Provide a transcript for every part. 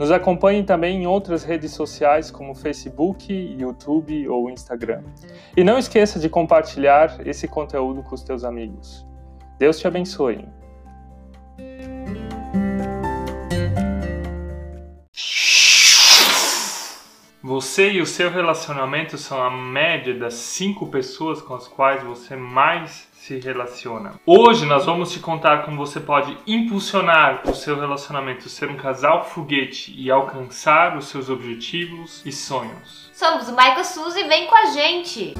Nos acompanhe também em outras redes sociais como Facebook, YouTube ou Instagram. E não esqueça de compartilhar esse conteúdo com os teus amigos. Deus te abençoe. Você e o seu relacionamento são a média das cinco pessoas com as quais você mais se relaciona. Hoje nós vamos te contar como você pode impulsionar o seu relacionamento, ser um casal foguete e alcançar os seus objetivos e sonhos. Somos o Michael Suzy, vem com a gente!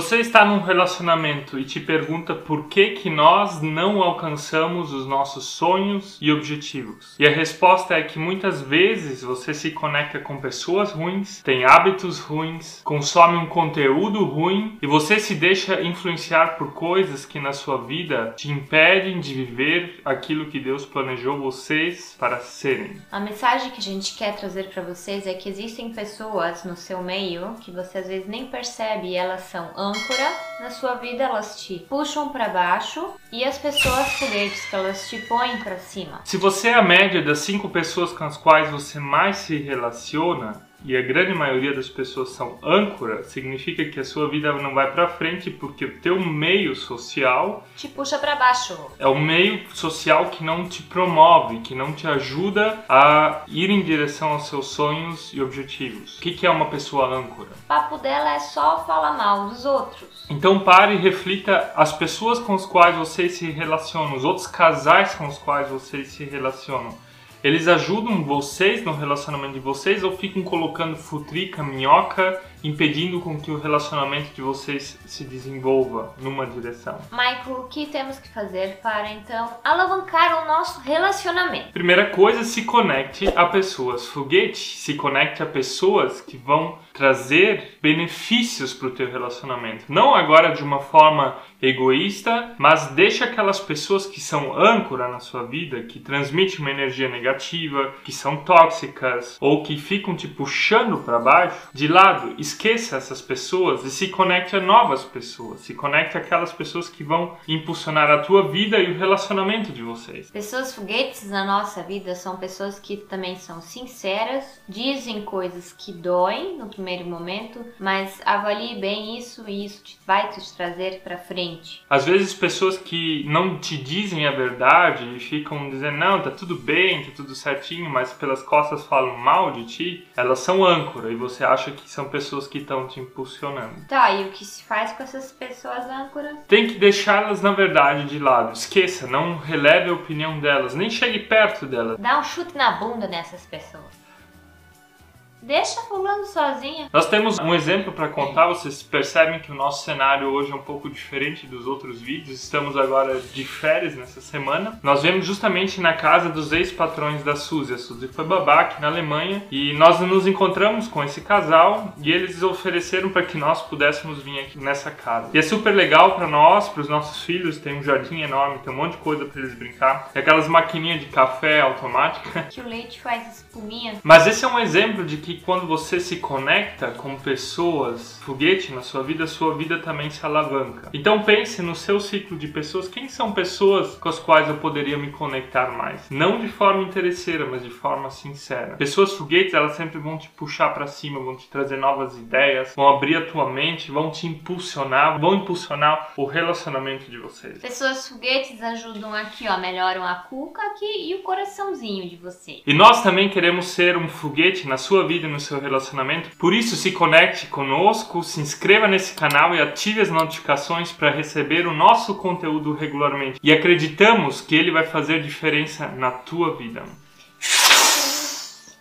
Você está num relacionamento e te pergunta por que que nós não alcançamos os nossos sonhos e objetivos. E a resposta é que muitas vezes você se conecta com pessoas ruins, tem hábitos ruins, consome um conteúdo ruim e você se deixa influenciar por coisas que na sua vida te impedem de viver aquilo que Deus planejou vocês para serem. A mensagem que a gente quer trazer para vocês é que existem pessoas no seu meio que você às vezes nem percebe e elas são âncora na sua vida, elas te puxam para baixo e as pessoas foguetes que elas te põem para cima. Se você é a média das cinco pessoas com as quais você mais se relaciona, e a grande maioria das pessoas são âncora, significa que a sua vida não vai para frente porque o teu meio social te puxa para baixo. É o meio social que não te promove, que não te ajuda a ir em direção aos seus sonhos e objetivos. O que é uma pessoa âncora? O papo dela é só falar mal dos outros. Então pare e reflita as pessoas com as quais vocês se relacionam, os outros casais com os quais vocês se relacionam eles ajudam vocês no relacionamento de vocês ou ficam colocando futrica, minhoca impedindo com que o relacionamento de vocês se desenvolva numa direção. Michael, o que temos que fazer para então alavancar o nosso relacionamento? Primeira coisa, se conecte a pessoas foguete, se conecte a pessoas que vão trazer benefícios para o teu relacionamento. Não agora de uma forma egoísta, mas deixa aquelas pessoas que são âncora na sua vida, que transmitem uma energia negativa, que são tóxicas ou que ficam te puxando para baixo, de lado esqueça essas pessoas e se conecte a novas pessoas. Se conecte àquelas pessoas que vão impulsionar a tua vida e o relacionamento de vocês. Pessoas foguetes na nossa vida são pessoas que também são sinceras, dizem coisas que doem no primeiro momento, mas avalie bem isso e isso vai te trazer para frente. Às vezes pessoas que não te dizem a verdade e ficam dizendo não, tá tudo bem, tá tudo certinho, mas pelas costas falam mal de ti, elas são âncora e você acha que são pessoas pessoas que estão te impulsionando. Tá, e o que se faz com essas pessoas âncoras? Tem que deixá-las, na verdade, de lado. Esqueça, não releve a opinião delas, nem chegue perto delas. Dá um chute na bunda nessas pessoas. Deixa pulando sozinha. Nós temos um exemplo para contar. Vocês percebem que o nosso cenário hoje é um pouco diferente dos outros vídeos. Estamos agora de férias nessa semana. Nós vemos justamente na casa dos ex-patrões da Suzy. A Suzy foi babá aqui na Alemanha e nós nos encontramos com esse casal e eles ofereceram para que nós pudéssemos vir aqui nessa casa. E é super legal para nós, para os nossos filhos. Tem um jardim enorme, tem um monte de coisa para eles brincar. Tem aquelas maquininhas de café automática. Que o leite faz espuminha. Mas esse é um exemplo de que que quando você se conecta com pessoas foguete na sua vida, a sua vida também se alavanca. Então pense no seu ciclo de pessoas, quem são pessoas com as quais eu poderia me conectar mais? Não de forma interesseira, mas de forma sincera. Pessoas foguetes, elas sempre vão te puxar para cima, vão te trazer novas ideias, vão abrir a tua mente, vão te impulsionar, vão impulsionar o relacionamento de vocês. Pessoas foguetes ajudam aqui, ó, melhoram a cuca aqui e o coraçãozinho de você. E nós também queremos ser um foguete na sua vida vida no seu relacionamento. Por isso, se conecte conosco, se inscreva nesse canal e ative as notificações para receber o nosso conteúdo regularmente. E acreditamos que ele vai fazer diferença na tua vida.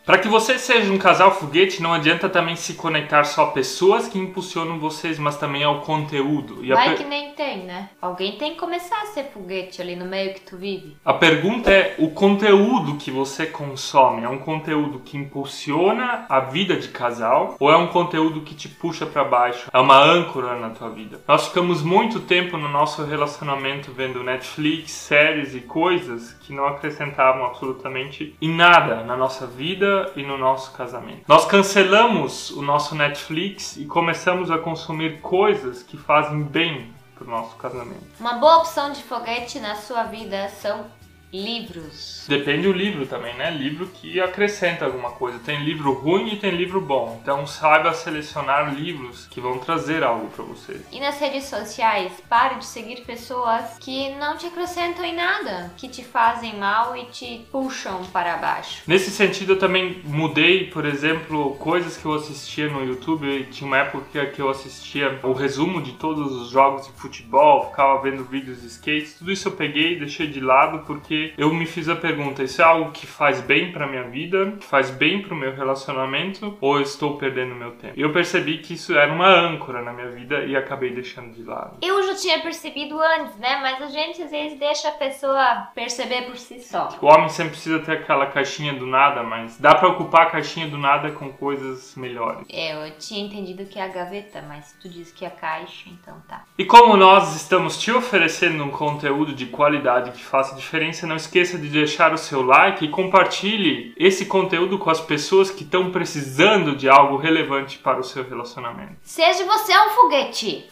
Para que você seja um casal foguete, não adianta também se conectar só a pessoas que impulsionam vocês, mas também ao conteúdo. E Vai per... que nem tem, né? Alguém tem que começar a ser foguete ali no meio que tu vive. A pergunta é: o conteúdo que você consome é um conteúdo que impulsiona a vida de casal ou é um conteúdo que te puxa para baixo? É uma âncora na tua vida? Nós ficamos muito tempo no nosso relacionamento vendo Netflix, séries e coisas que não acrescentavam absolutamente em nada na nossa vida e no nosso casamento. Nós cancelamos o nosso Netflix e começamos a consumir coisas que fazem bem para o nosso casamento. Uma boa opção de foguete na sua vida são Livros. Depende do livro também, né? Livro que acrescenta alguma coisa. Tem livro ruim e tem livro bom. Então saiba selecionar livros que vão trazer algo para você. E nas redes sociais, pare de seguir pessoas que não te acrescentam em nada, que te fazem mal e te puxam para baixo. Nesse sentido, eu também mudei, por exemplo, coisas que eu assistia no YouTube. Tinha uma época que eu assistia o resumo de todos os jogos de futebol, ficava vendo vídeos de skate. Tudo isso eu peguei e deixei de lado porque eu me fiz a pergunta: isso é algo que faz bem para minha vida, faz bem para o meu relacionamento, ou eu estou perdendo meu tempo? E eu percebi que isso era uma âncora na minha vida e acabei deixando de lado. Eu já tinha percebido antes, né? Mas a gente às vezes deixa a pessoa perceber por si só. O homem sempre precisa ter aquela caixinha do nada, mas dá para ocupar a caixinha do nada com coisas melhores. É, eu tinha entendido que é a gaveta, mas tu diz que é a caixa, então tá. E como nós estamos te oferecendo um conteúdo de qualidade que faça diferença, não esqueça de deixar o seu like e compartilhe esse conteúdo com as pessoas que estão precisando de algo relevante para o seu relacionamento. Seja você um foguete.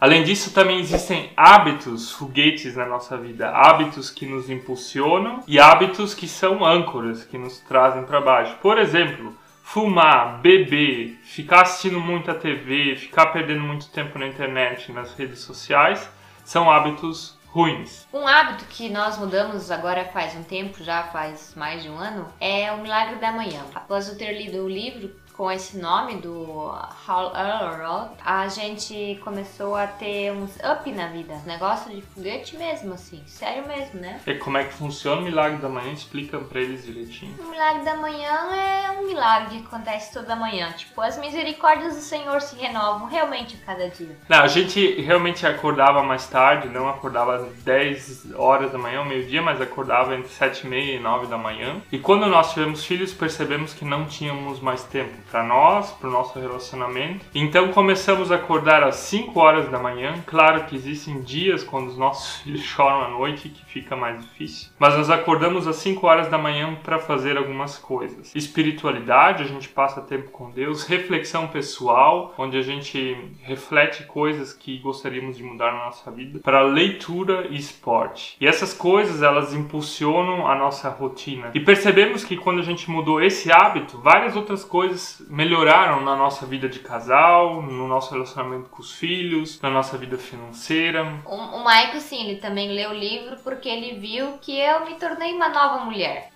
Além disso, também existem hábitos foguetes na nossa vida, hábitos que nos impulsionam e hábitos que são âncoras, que nos trazem para baixo. Por exemplo, fumar, beber, ficar assistindo muita TV, ficar perdendo muito tempo na internet, nas redes sociais, são hábitos ruins. Um hábito que nós mudamos agora faz um tempo, já faz mais de um ano, é o Milagre da Manhã. Após eu ter lido o livro com esse nome do Hal Elrod, a gente começou a ter uns up na vida. Negócio de foguete mesmo, assim. Sério mesmo, né? E como é que funciona o milagre da manhã? Explica pra eles direitinho. O milagre da manhã é um milagre que acontece toda manhã. Tipo, as misericórdias do Senhor se renovam realmente a cada dia. Não, a gente realmente acordava mais tarde, não acordava 10 horas da manhã ou meio-dia, mas acordava entre 7 e meia e 9 da manhã. E quando nós tivemos filhos, percebemos que não tínhamos mais tempo para nós, para o nosso relacionamento. Então começamos a acordar às 5 horas da manhã. Claro que existem dias quando os nossos filhos choram à noite que fica mais difícil, mas nós acordamos às 5 horas da manhã para fazer algumas coisas. Espiritualidade, a gente passa tempo com Deus, reflexão pessoal, onde a gente reflete coisas que gostaríamos de mudar na nossa vida, para leitura e esporte. E essas coisas, elas impulsionam a nossa rotina. E percebemos que quando a gente mudou esse hábito, várias outras coisas melhoraram na nossa vida de casal, no nosso relacionamento com os filhos, na nossa vida financeira. O, o Michael, sim, ele também leu o livro porque ele viu que eu me tornei uma nova mulher.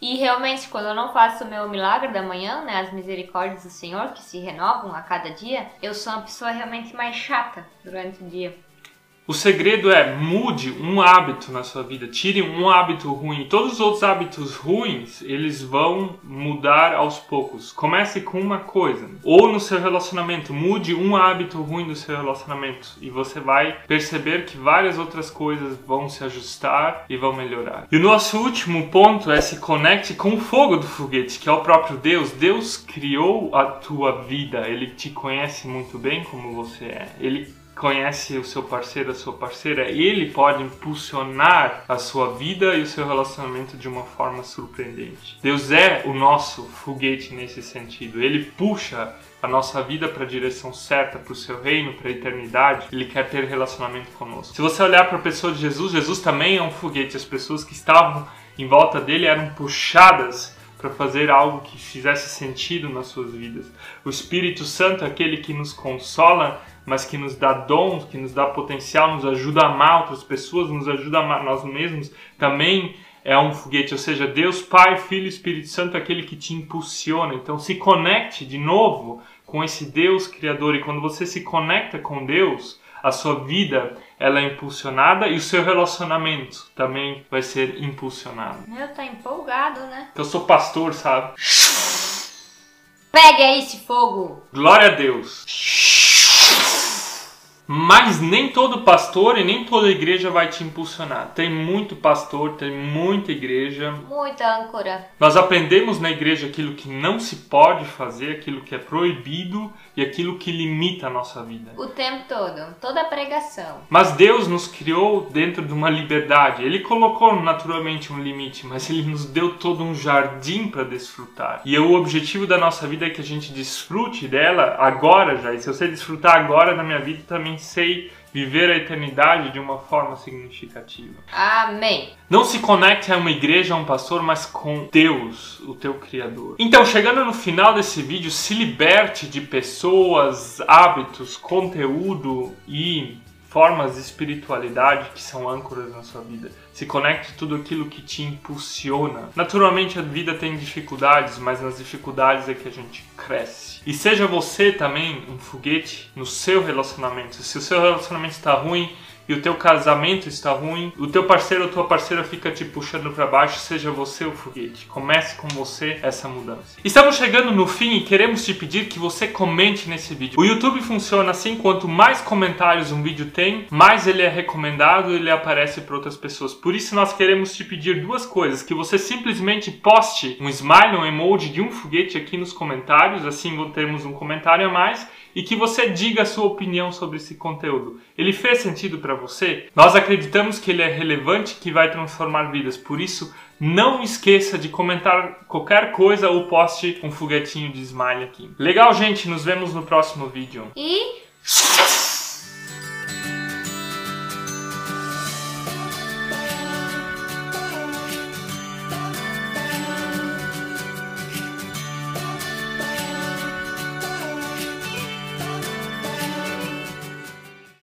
E realmente, quando eu não faço o meu milagre da manhã, né, as misericórdias do Senhor que se renovam a cada dia, eu sou uma pessoa realmente mais chata durante o dia. O segredo é mude um hábito na sua vida, tire um hábito ruim. Todos os outros hábitos ruins, eles vão mudar aos poucos. Comece com uma coisa. Ou no seu relacionamento, mude um hábito ruim do seu relacionamento e você vai perceber que várias outras coisas vão se ajustar e vão melhorar. E o nosso último ponto é se conecte com o fogo do foguete, que é o próprio Deus. Deus criou a tua vida, ele te conhece muito bem como você é. Ele conhece o seu parceiro, a sua parceira, ele pode impulsionar a sua vida e o seu relacionamento de uma forma surpreendente. Deus é o nosso foguete nesse sentido. Ele puxa a nossa vida para a direção certa, para o seu reino, para a eternidade. Ele quer ter relacionamento conosco. Se você olhar para a pessoa de Jesus, Jesus também é um foguete. As pessoas que estavam em volta dele eram puxadas para fazer algo que fizesse sentido nas suas vidas. O Espírito Santo é aquele que nos consola mas que nos dá dons, que nos dá potencial, nos ajuda a amar outras pessoas, nos ajuda a amar nós mesmos, também é um foguete, ou seja, Deus Pai, Filho e Espírito Santo é aquele que te impulsiona. Então se conecte de novo com esse Deus criador e quando você se conecta com Deus, a sua vida ela é impulsionada e o seu relacionamento também vai ser impulsionado. Meu, tá empolgado, né? Eu sou pastor, sabe? Pegue aí esse fogo! Glória a Deus. Mas nem todo pastor e nem toda igreja vai te impulsionar. Tem muito pastor, tem muita igreja. Muita âncora. Nós aprendemos na igreja aquilo que não se pode fazer, aquilo que é proibido e aquilo que limita a nossa vida. O tempo todo, toda a pregação. Mas Deus nos criou dentro de uma liberdade. Ele colocou naturalmente um limite, mas ele nos deu todo um jardim para desfrutar. E o objetivo da nossa vida é que a gente desfrute dela agora já. E se você desfrutar agora na minha vida, também sei viver a eternidade de uma forma significativa. Amém. Não se conecte a uma igreja, a um pastor, mas com Deus, o teu Criador. Então, chegando no final desse vídeo, se liberte de pessoas, hábitos, conteúdo e formas de espiritualidade que são âncoras na sua vida. Se conecte tudo aquilo que te impulsiona. Naturalmente a vida tem dificuldades, mas nas dificuldades é que a gente cresce. E seja você também um foguete no seu relacionamento. Se o seu relacionamento está ruim, e o teu casamento está ruim, o teu parceiro ou tua parceira fica te puxando para baixo, seja você o foguete. Comece com você essa mudança. Estamos chegando no fim e queremos te pedir que você comente nesse vídeo. O YouTube funciona assim, quanto mais comentários um vídeo tem, mais ele é recomendado ele aparece para outras pessoas. Por isso nós queremos te pedir duas coisas, que você simplesmente poste um smile, um emoji de um foguete aqui nos comentários, assim teremos um comentário a mais e que você diga a sua opinião sobre esse conteúdo. Ele fez sentido para você? Nós acreditamos que ele é relevante, que vai transformar vidas. Por isso, não esqueça de comentar qualquer coisa ou poste um foguetinho de smile aqui. Legal, gente? Nos vemos no próximo vídeo. E